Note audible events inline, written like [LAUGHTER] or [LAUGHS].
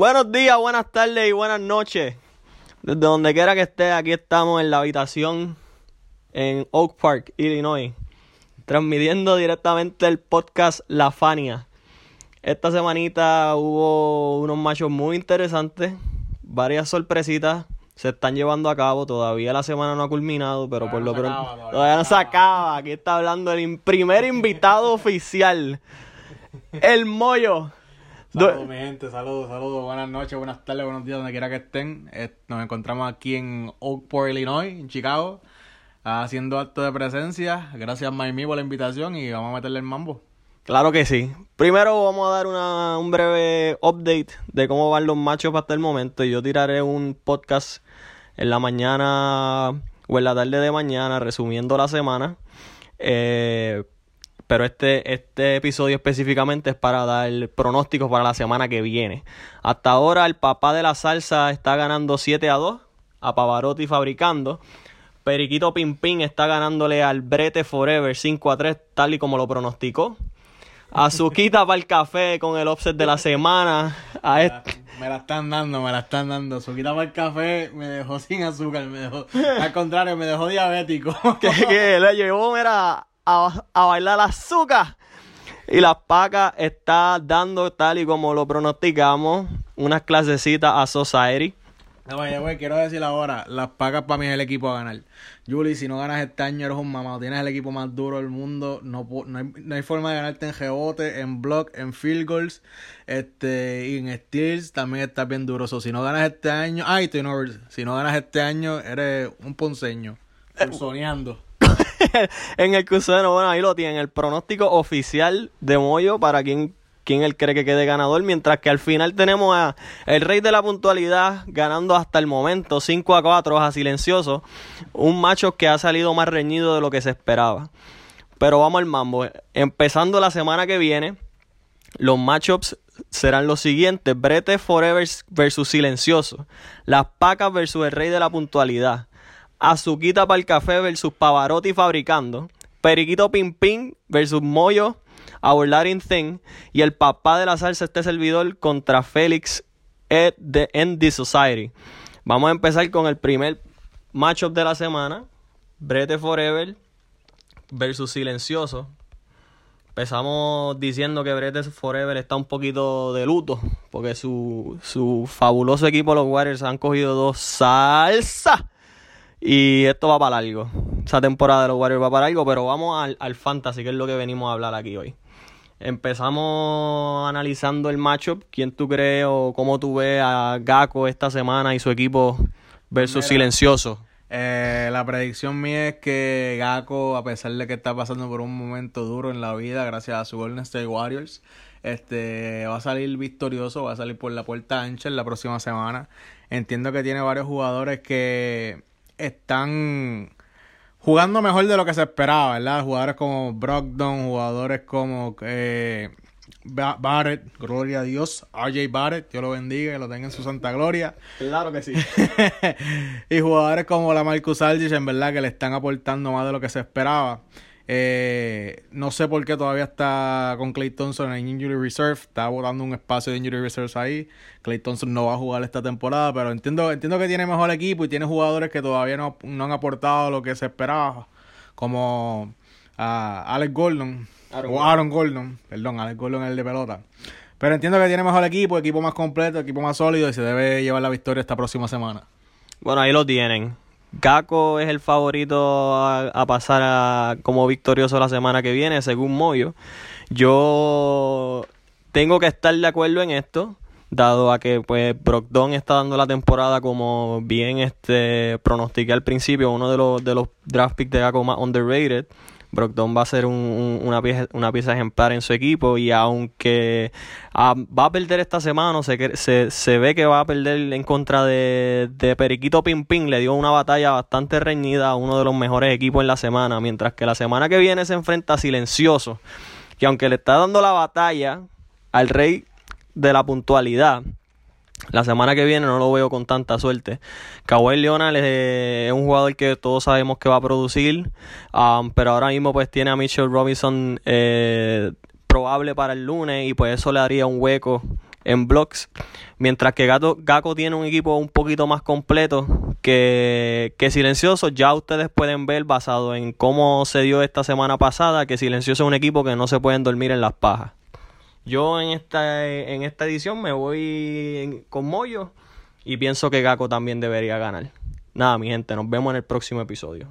Buenos días, buenas tardes y buenas noches. Desde donde quiera que esté, aquí estamos en la habitación en Oak Park, Illinois, transmitiendo directamente el podcast La Fania. Esta semanita hubo unos machos muy interesantes, varias sorpresitas se están llevando a cabo. Todavía la semana no ha culminado, pero por lo pronto todavía, no se acaba. Aquí está hablando el primer invitado oficial, el Moyo. Saludos, mi gente, saludos, saludos, buenas noches, buenas tardes, buenos días, donde quiera que estén. Eh, nos encontramos aquí en Oakport, Illinois, en Chicago, haciendo acto de presencia. Gracias, Miami, por la invitación y vamos a meterle el mambo. Claro que sí. Primero vamos a dar una, un breve update de cómo van los machos hasta el momento. Y yo tiraré un podcast en la mañana o en la tarde de mañana resumiendo la semana. Eh, pero este, este episodio específicamente es para dar pronósticos para la semana que viene. Hasta ahora el papá de la salsa está ganando 7 a 2 a Pavarotti fabricando. Periquito Pimpín está ganándole al Brete Forever 5 a 3 tal y como lo pronosticó. Azuquita [LAUGHS] para el café con el offset de la semana. Me la están dando, me la están dando. Azuquita para el café me dejó sin azúcar, me dejó, al contrario, me dejó diabético. [LAUGHS] que, que le llevó, mira, a, bailar azúcar. Y las pacas está dando, tal y como lo pronosticamos, unas clasecitas a Society. No, vaya, güey, quiero decir ahora, las pacas para mí es el equipo a ganar. Julie, si no ganas este año eres un mamado, tienes el equipo más duro del mundo, no, no, hay, forma de ganarte en rebote, en block, en field goals, este, y en steals también estás bien duro. si no ganas este año, ay, si no ganas este año eres un ponceño, soñando. [LAUGHS] en el crucero, bueno, ahí lo tienen, el pronóstico oficial de Moyo para quien, quien él cree que quede ganador, mientras que al final tenemos a el rey de la puntualidad ganando hasta el momento 5 a 4 a silencioso, un macho que ha salido más reñido de lo que se esperaba. Pero vamos al mambo, empezando la semana que viene, los matchups serán los siguientes: Brete Forever versus Silencioso, Las Pacas versus el Rey de la Puntualidad, Azuquita para el café versus Pavarotti fabricando. Periquito Pimpín versus Moyo, Our Latin Thing. Y el papá de la salsa, este servidor, contra Félix Ed de the Society. Vamos a empezar con el primer matchup de la semana. Brete Forever versus Silencioso. Empezamos diciendo que Brete Forever está un poquito de luto. Porque su, su fabuloso equipo, los Warriors, han cogido dos salsa y esto va para algo. Esa temporada de los Warriors va para algo, pero vamos al, al fantasy, que es lo que venimos a hablar aquí hoy. Empezamos analizando el matchup. ¿Quién tú crees o cómo tú ves a Gaco esta semana y su equipo versus Silencioso? Eh, la predicción mía es que Gaco, a pesar de que está pasando por un momento duro en la vida, gracias a su Golden State Warriors, este, va a salir victorioso, va a salir por la puerta ancha en la próxima semana. Entiendo que tiene varios jugadores que están jugando mejor de lo que se esperaba, ¿verdad? Jugadores como Brogdon, jugadores como eh, Barrett, gloria a Dios, RJ Barrett, Dios lo bendiga, que lo tenga en su santa gloria. Claro que sí. [LAUGHS] y jugadores como la Marcus Aldridge, en verdad, que le están aportando más de lo que se esperaba. Eh, no sé por qué todavía está con Clay Thompson en Injury Reserve. Está botando un espacio de Injury Reserve ahí. Clay Thompson no va a jugar esta temporada, pero entiendo, entiendo que tiene mejor equipo y tiene jugadores que todavía no, han aportado lo que se esperaba. Como a Alex Gordon. o Aaron Gordon. Perdón, Alex Gordon es el de pelota. Pero entiendo que tiene mejor equipo, equipo más completo, equipo más sólido y se debe llevar la victoria esta próxima semana. Bueno, ahí lo tienen. Gaco es el favorito a, pasar como victorioso la semana que viene, según Moyo. Yo tengo que estar de acuerdo en esto, dado a que pues Brogdon está dando la temporada como bien este pronostiqué al principio, uno de los, de los draft picks de Gaco más underrated. Brogdon va a ser una, pieza, una pieza ejemplar en su equipo y aunque ah, va a perder esta semana, se, se, se, ve que va a perder en contra de, de Periquito Pimpín, le dio una batalla bastante reñida a uno de los mejores equipos en la semana, mientras que la semana que viene se enfrenta a Silencioso, que aunque le está dando la batalla al rey de la puntualidad, la semana que viene no lo veo con tanta suerte. Kawhi Leonard es un jugador que todos sabemos que va a producir, um, pero ahora mismo pues tiene a Mitchell Robinson eh, probable para el lunes y pues eso le daría un hueco en blogs. Mientras que Gato, Gaco tiene un equipo un poquito más completo que, que Silencioso. Ya ustedes pueden ver, basado en cómo se dio esta semana pasada, que Silencioso es un equipo que no se pueden dormir en las pajas. Yo en esta, en esta edición me voy con Moyo y pienso que Gaco también debería ganar. Nada, mi gente, nos vemos en el próximo episodio.